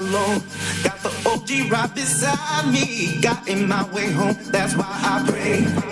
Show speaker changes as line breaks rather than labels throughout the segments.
alone. Got the OG right beside me. Got in my way home, that's why I pray.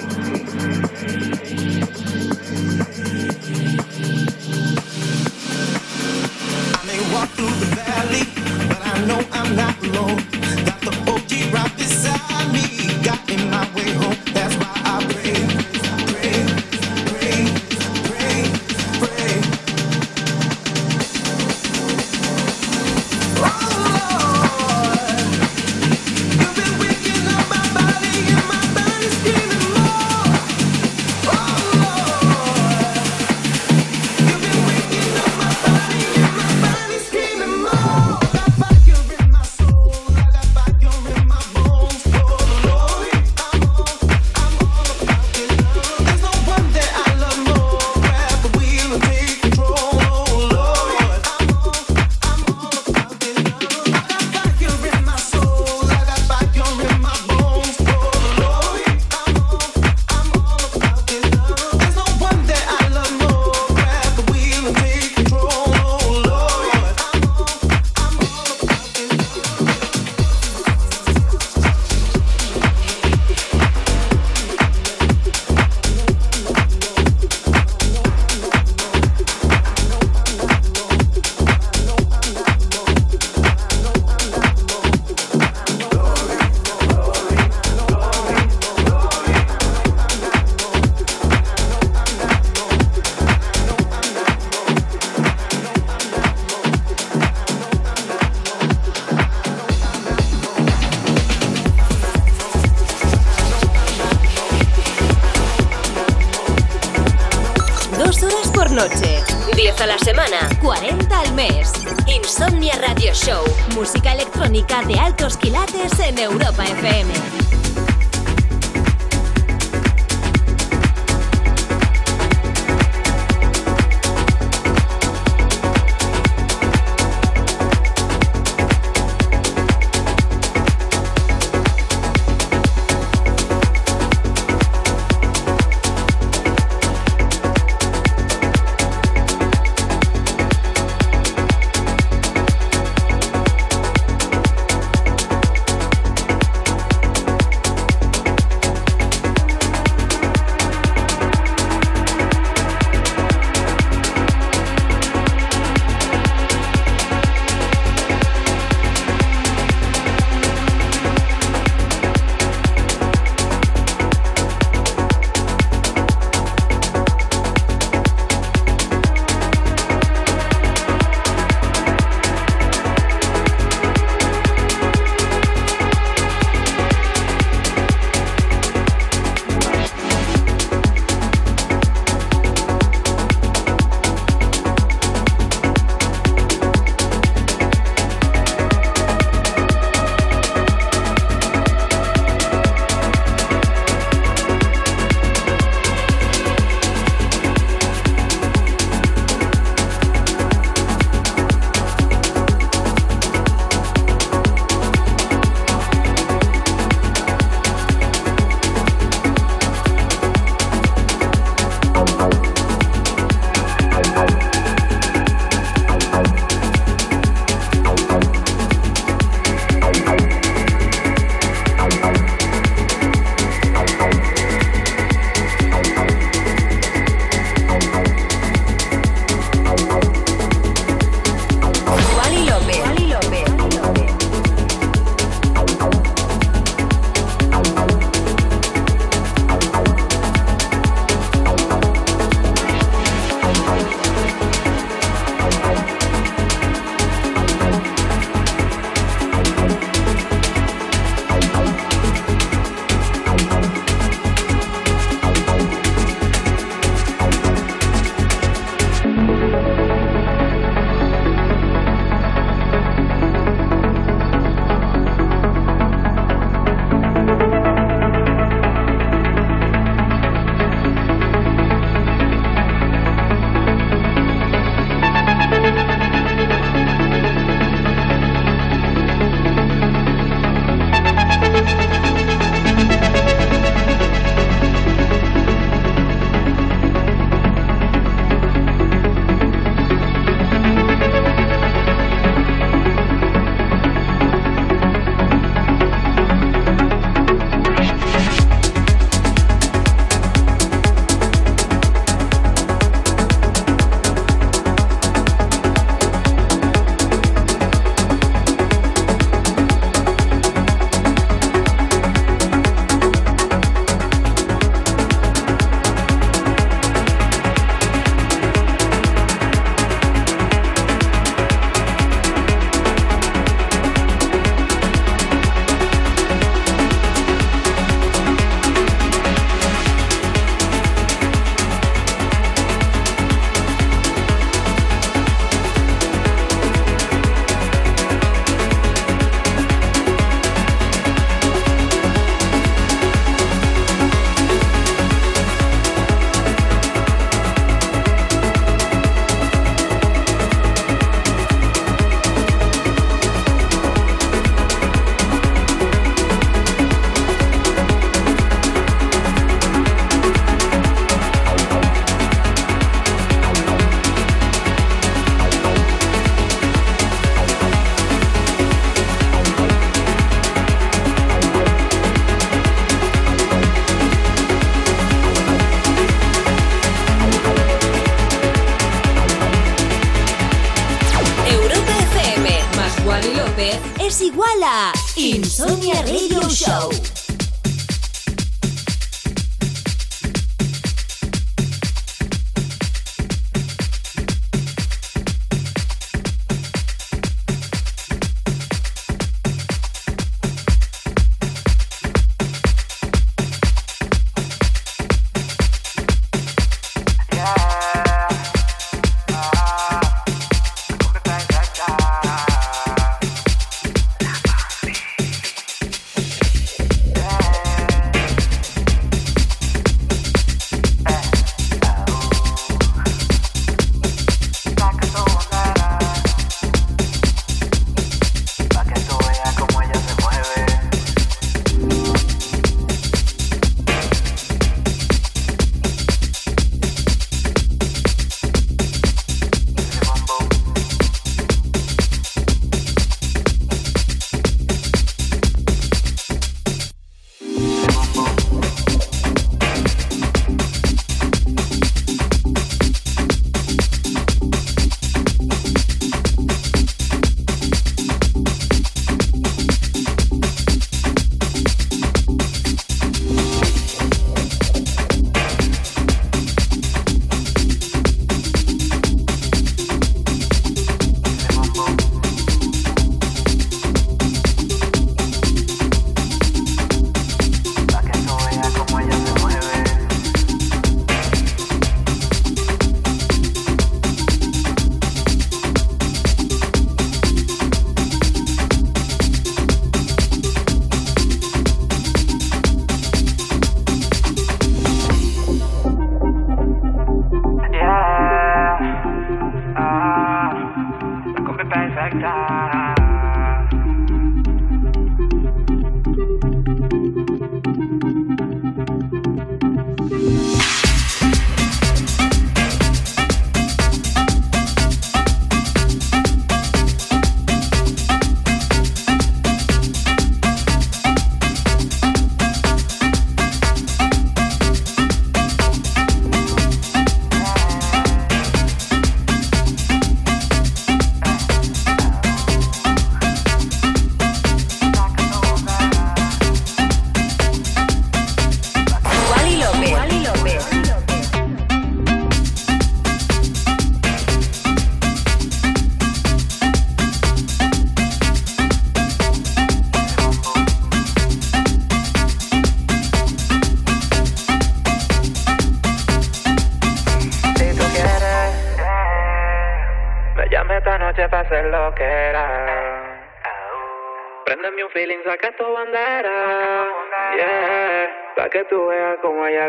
allá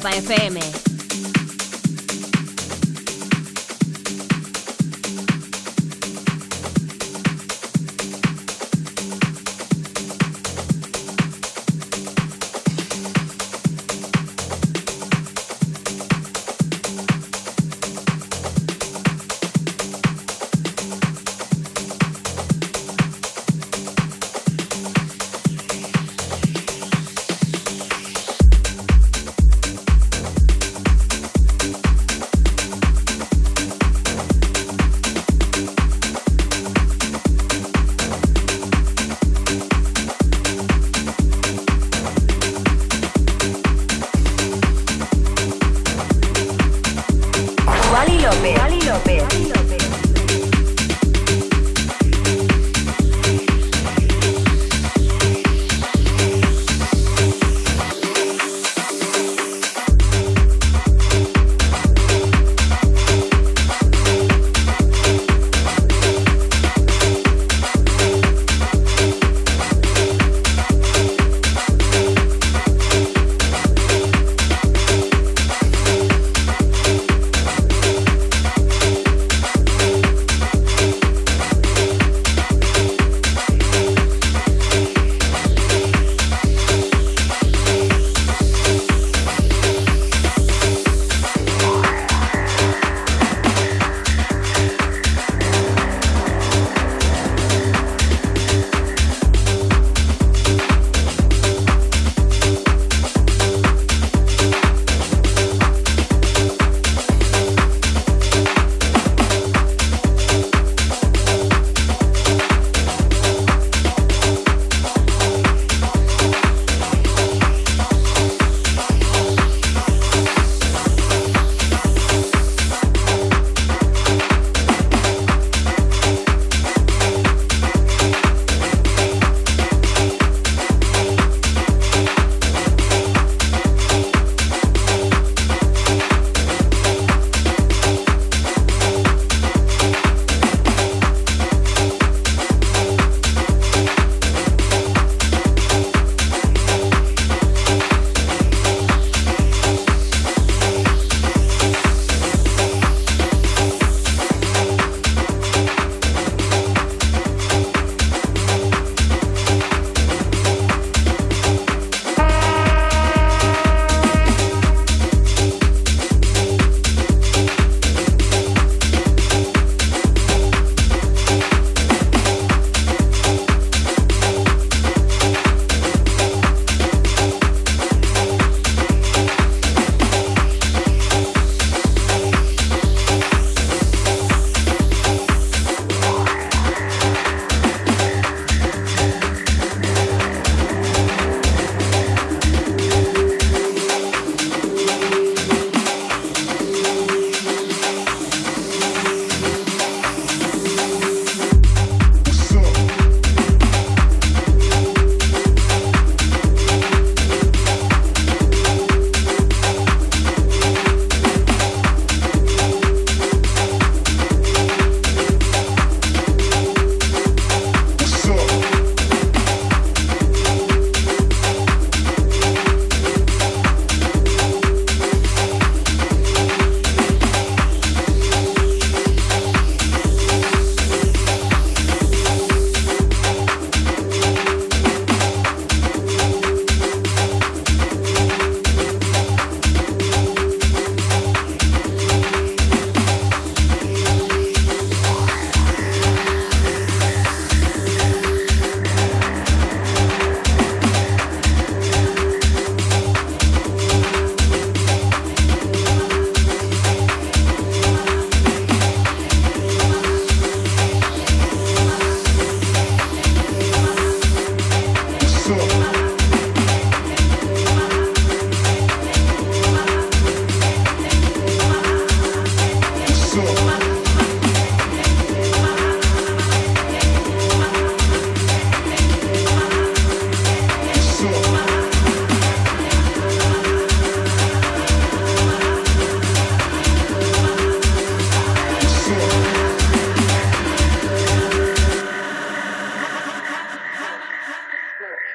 En Europa FM.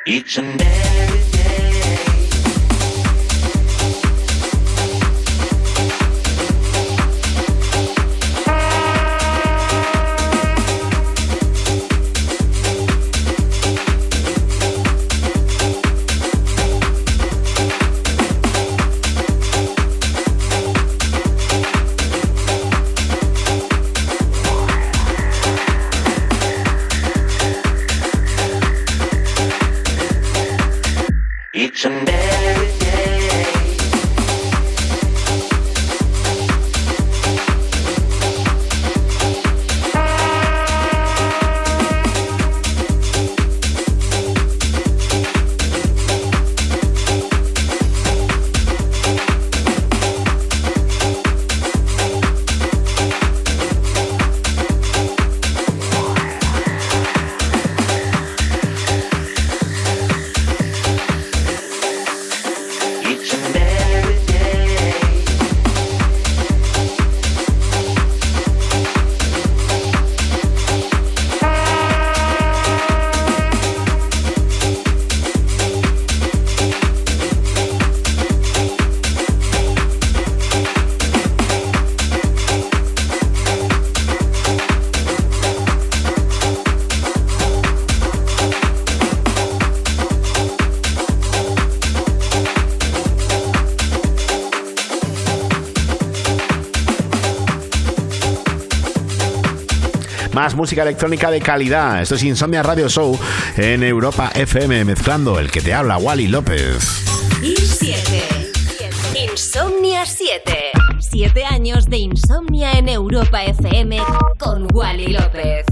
Each and every
música electrónica de calidad. Esto es Insomnia Radio Show en Europa FM, mezclando el que te habla, Wally López.
Y 7. Insomnia 7. 7 años de insomnia en Europa FM con Wally López.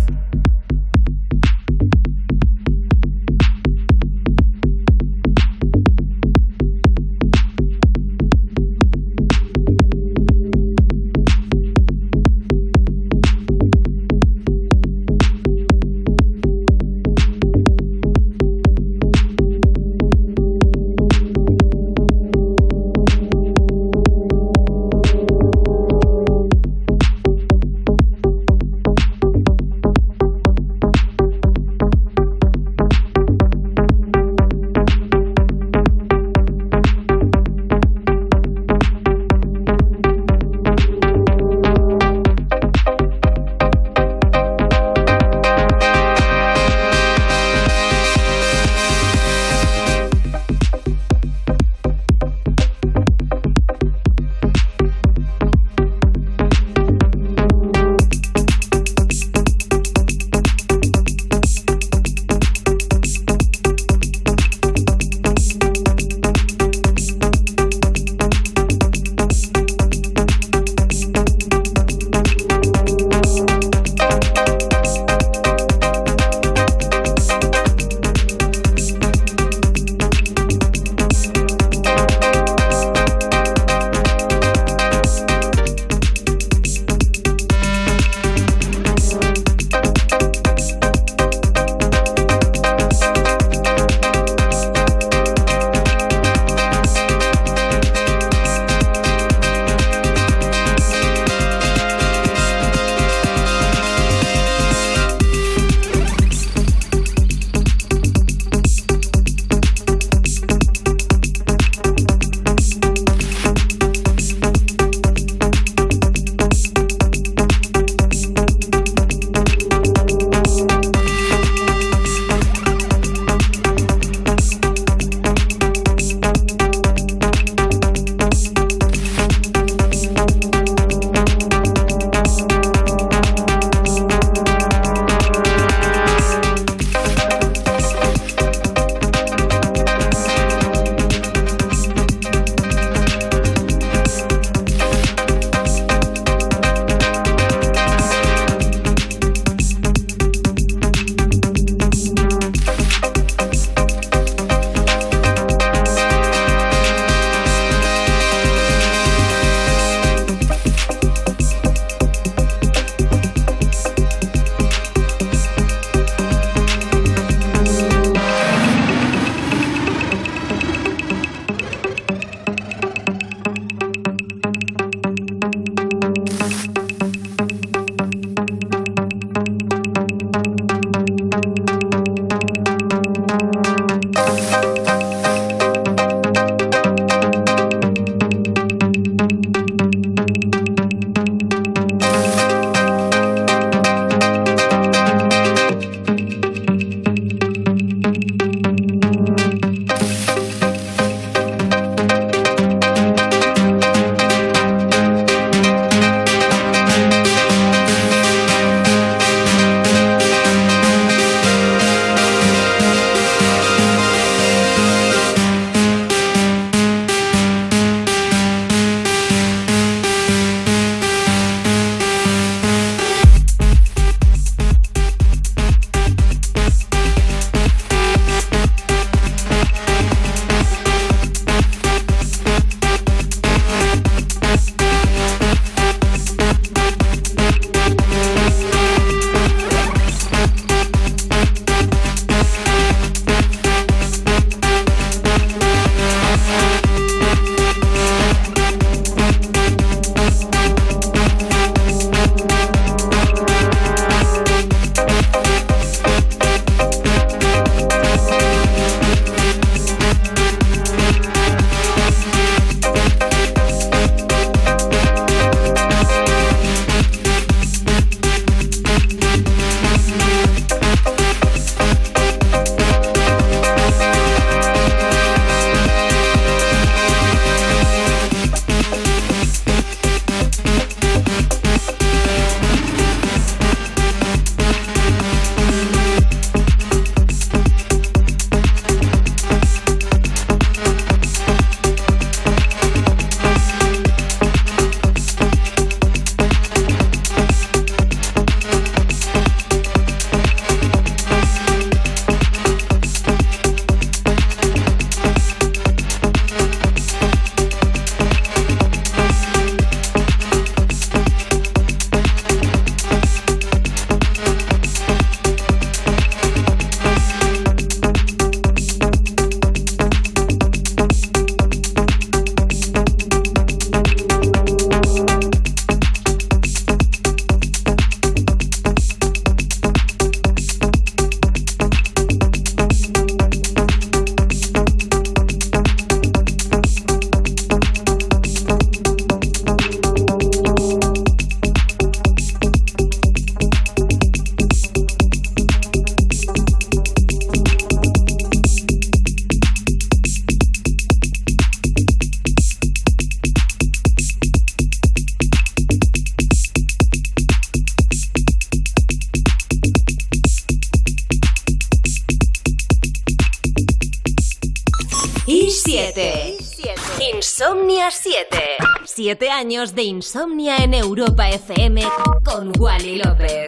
7 años de insomnia en Europa FM con Wally López.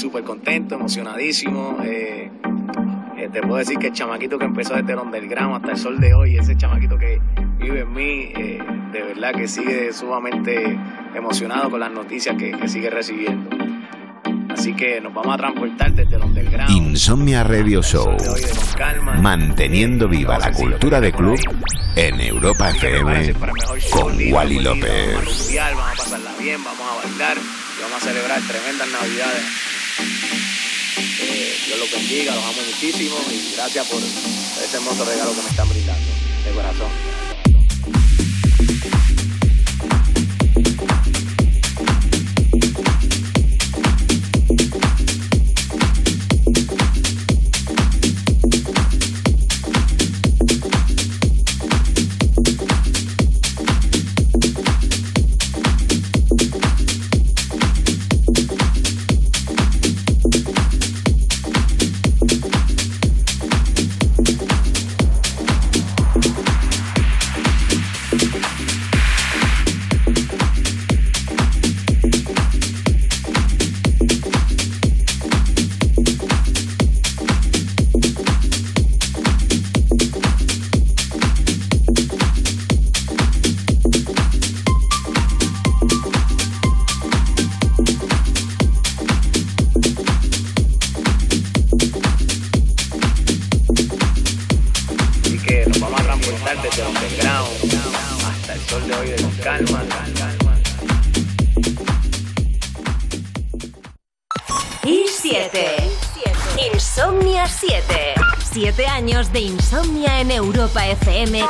Súper contento, emocionadísimo. Eh, eh, te puedo decir que el chamaquito que empezó desde el underground hasta el sol de hoy, ese chamaquito que vive en mí, eh, de verdad que sigue sumamente emocionado con las noticias que, que sigue recibiendo. Así que nos vamos a transportar desde el underground.
Insomnia Radio Show. Manteniendo viva la cultura de club en Europa FM con Wally López.
vamos a pasarla bien, vamos a bailar y vamos a celebrar tremendas navidades. Eh, Dios los bendiga, los amo muchísimo y gracias por ese hermoso regalo que me están brindando. De corazón.
FM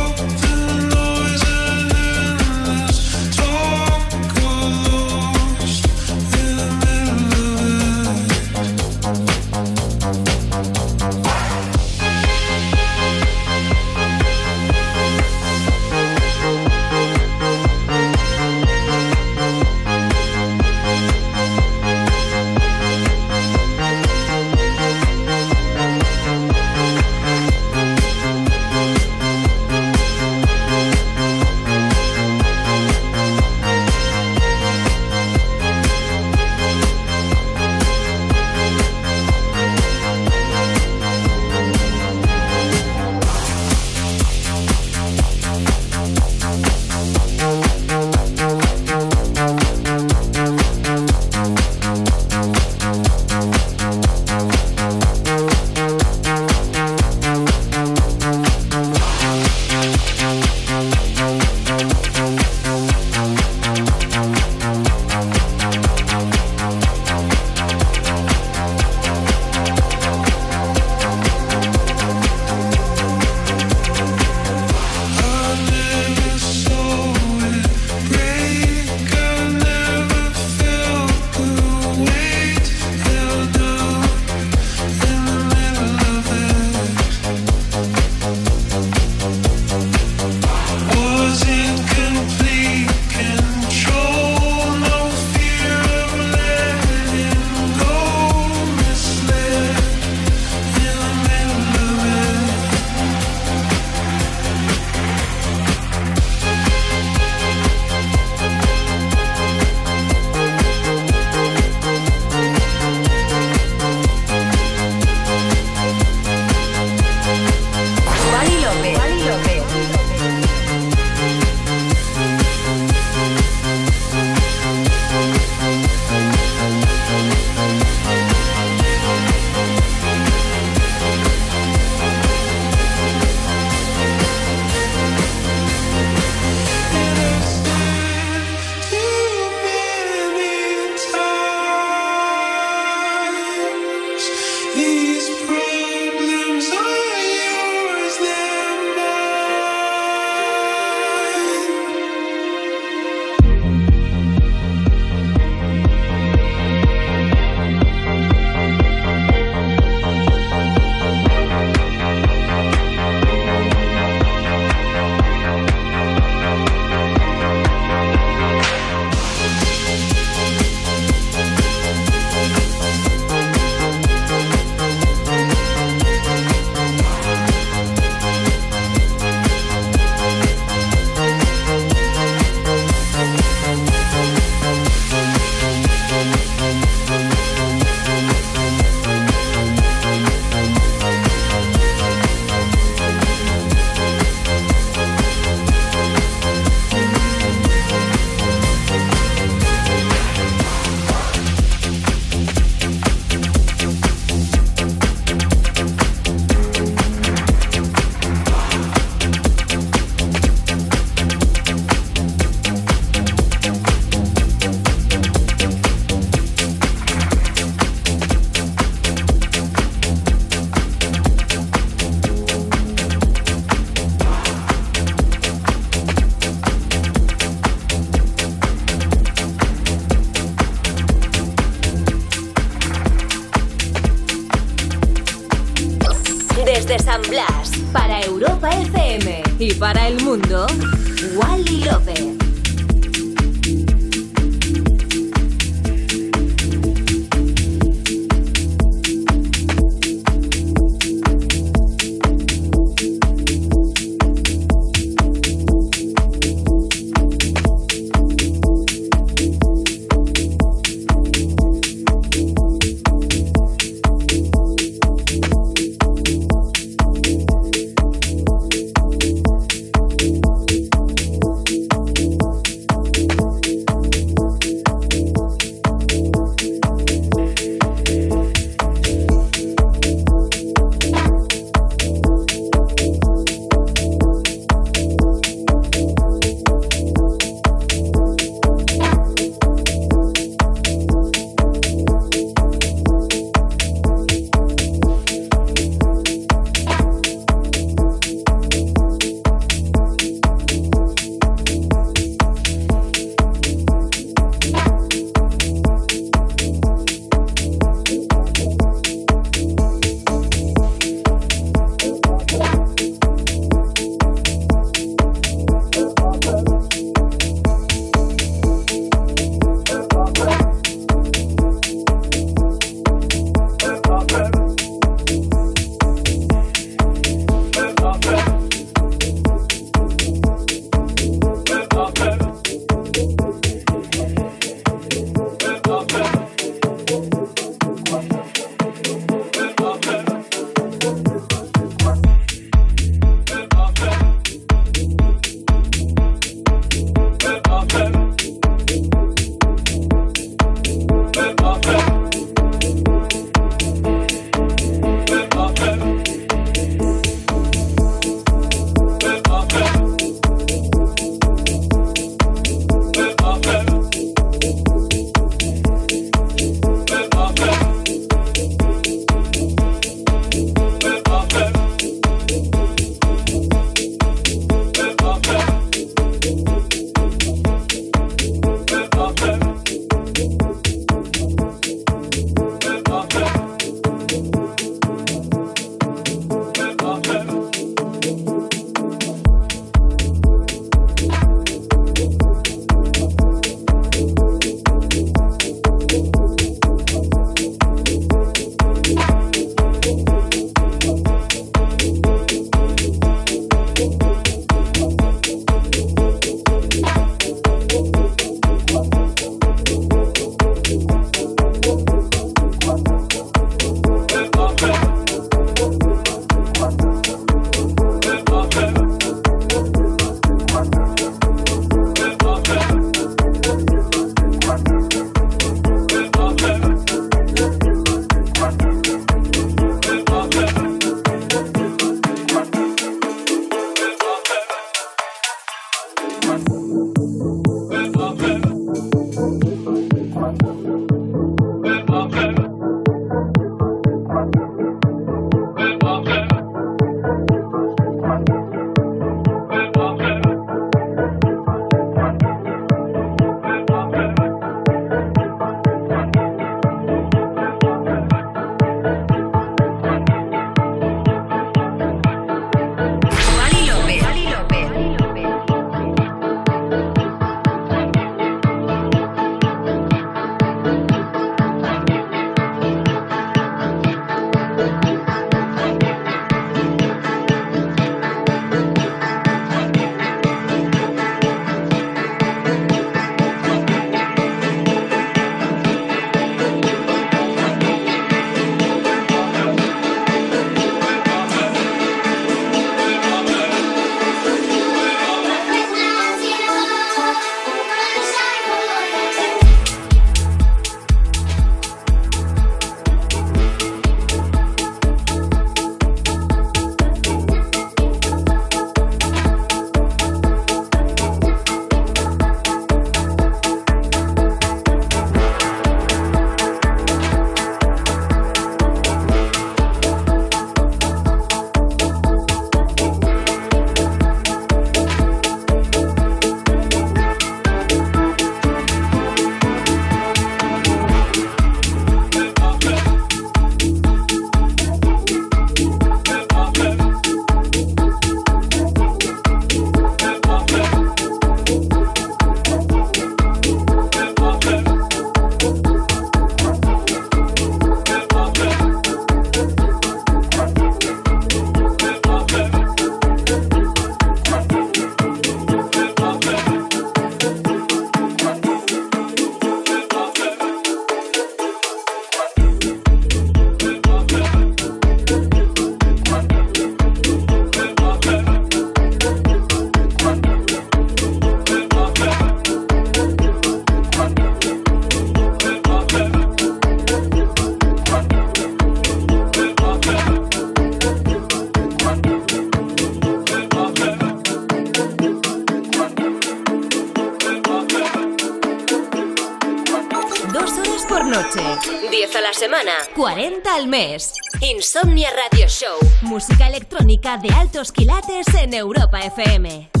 Insomnia Radio Show. Música electrónica de altos quilates en Europa FM.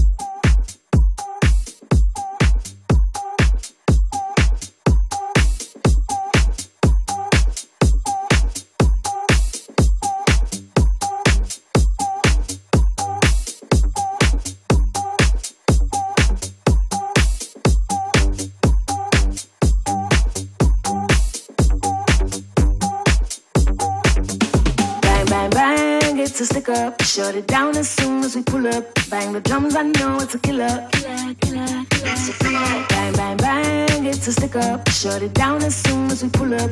Shut it down as soon as we pull up. Bang the drums, I know it's a killer. Killer, killer, killer. Bang, bang, bang, it's a stick up. Shut it down as soon as we pull up.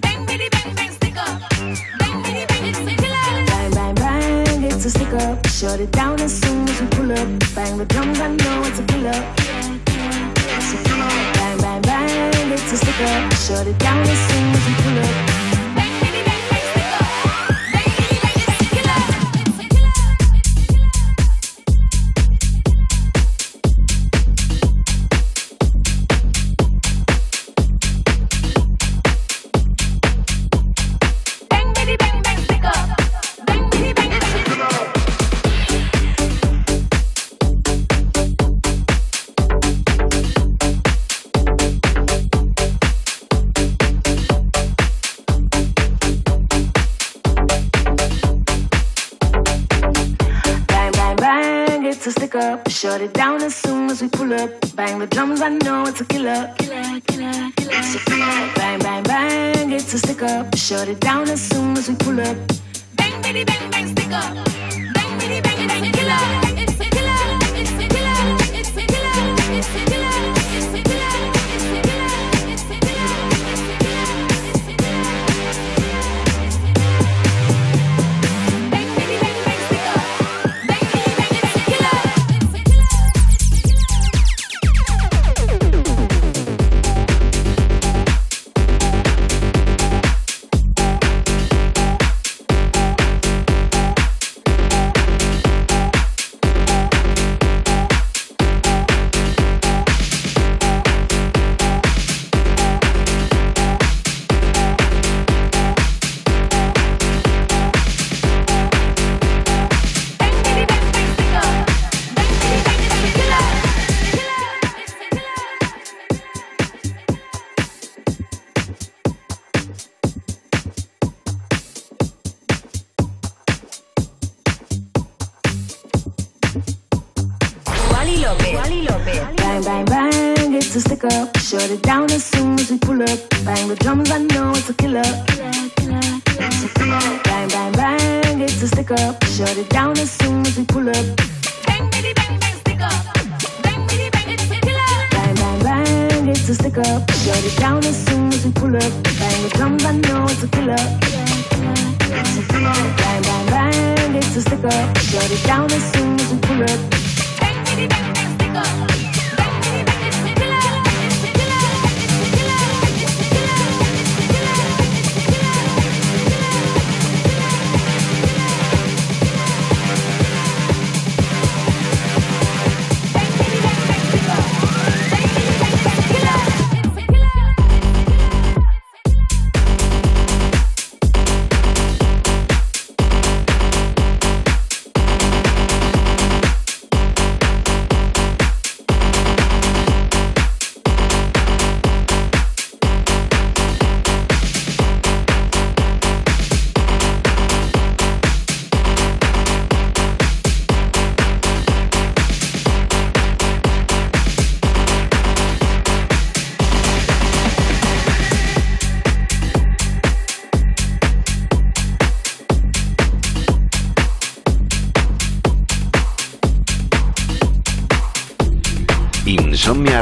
Bang, bitty, bang, bang, stick up. Bang, bitty, bang, it's a killer. Bang, bang, bang, it's a stick up. Shut it down as soon as we pull up. Bang the drums, I know it's a killer. Bang, bang, bang, it's a stick up. Shut it down as soon as we pull up. The drums, I know it's a killer. Killer, killer, killer. Bang, bang, bang, it's a stick up. Shut it down as soon as we pull up.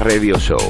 Radio Show.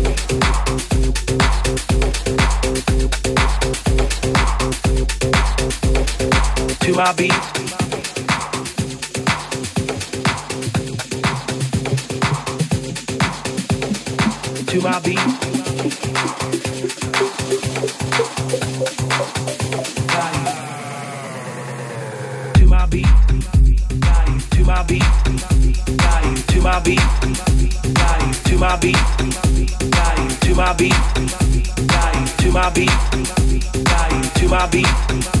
to our beat. To our beat. To my beat. To my beat. To my beat. To my beat. To my beat. To my beat. To my beat.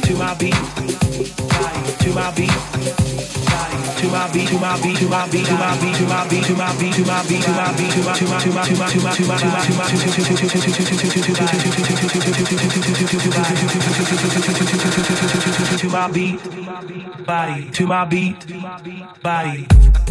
To my beat. To my beat. To my beat. To my beat, to my beat, to my beat, to my beat, to my beat, to my beat, to my beat, to my beat, to my to my to my to my to my to my to my to my beat, body, to my beat, body.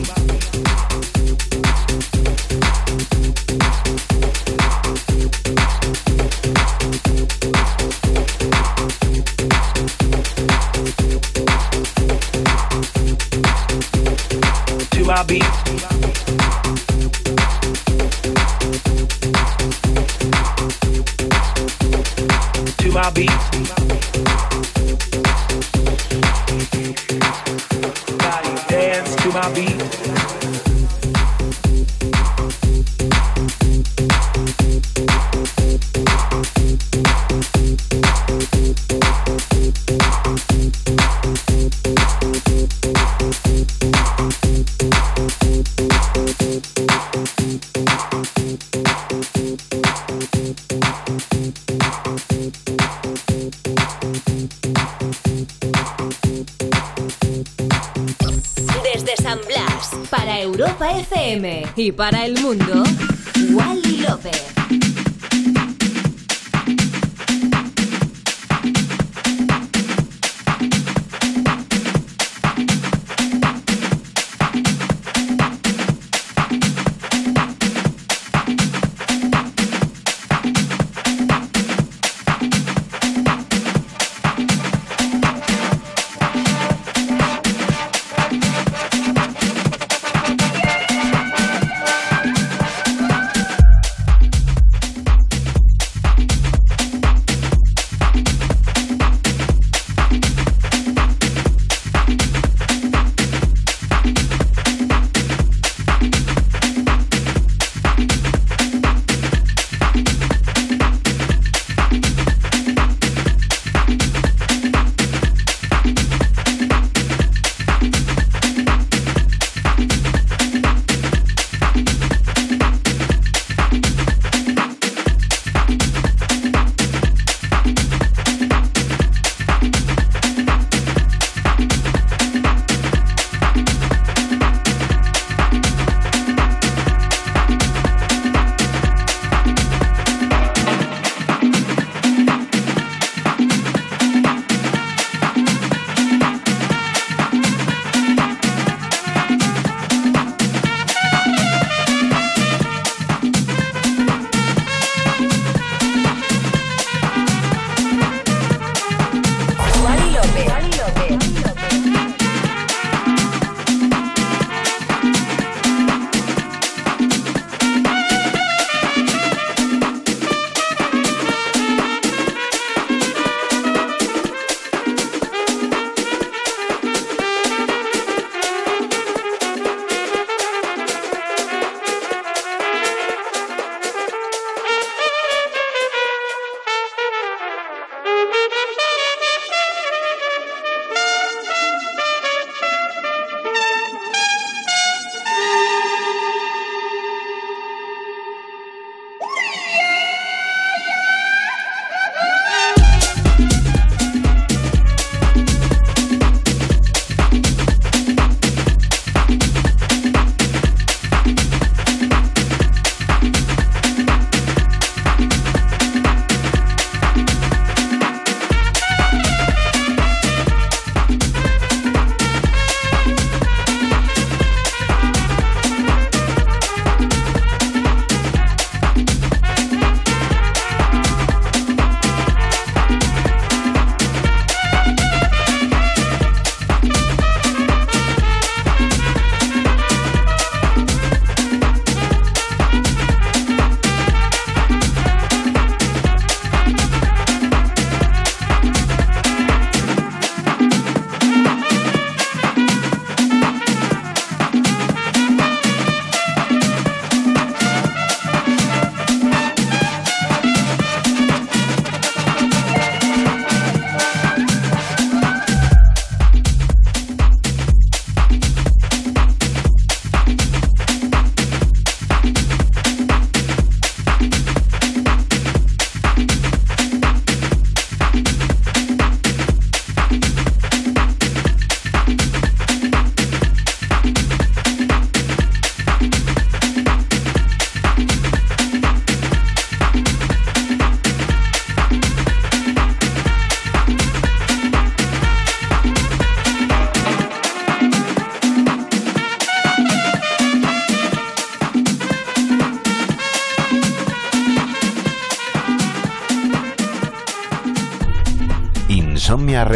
Y para el mundo,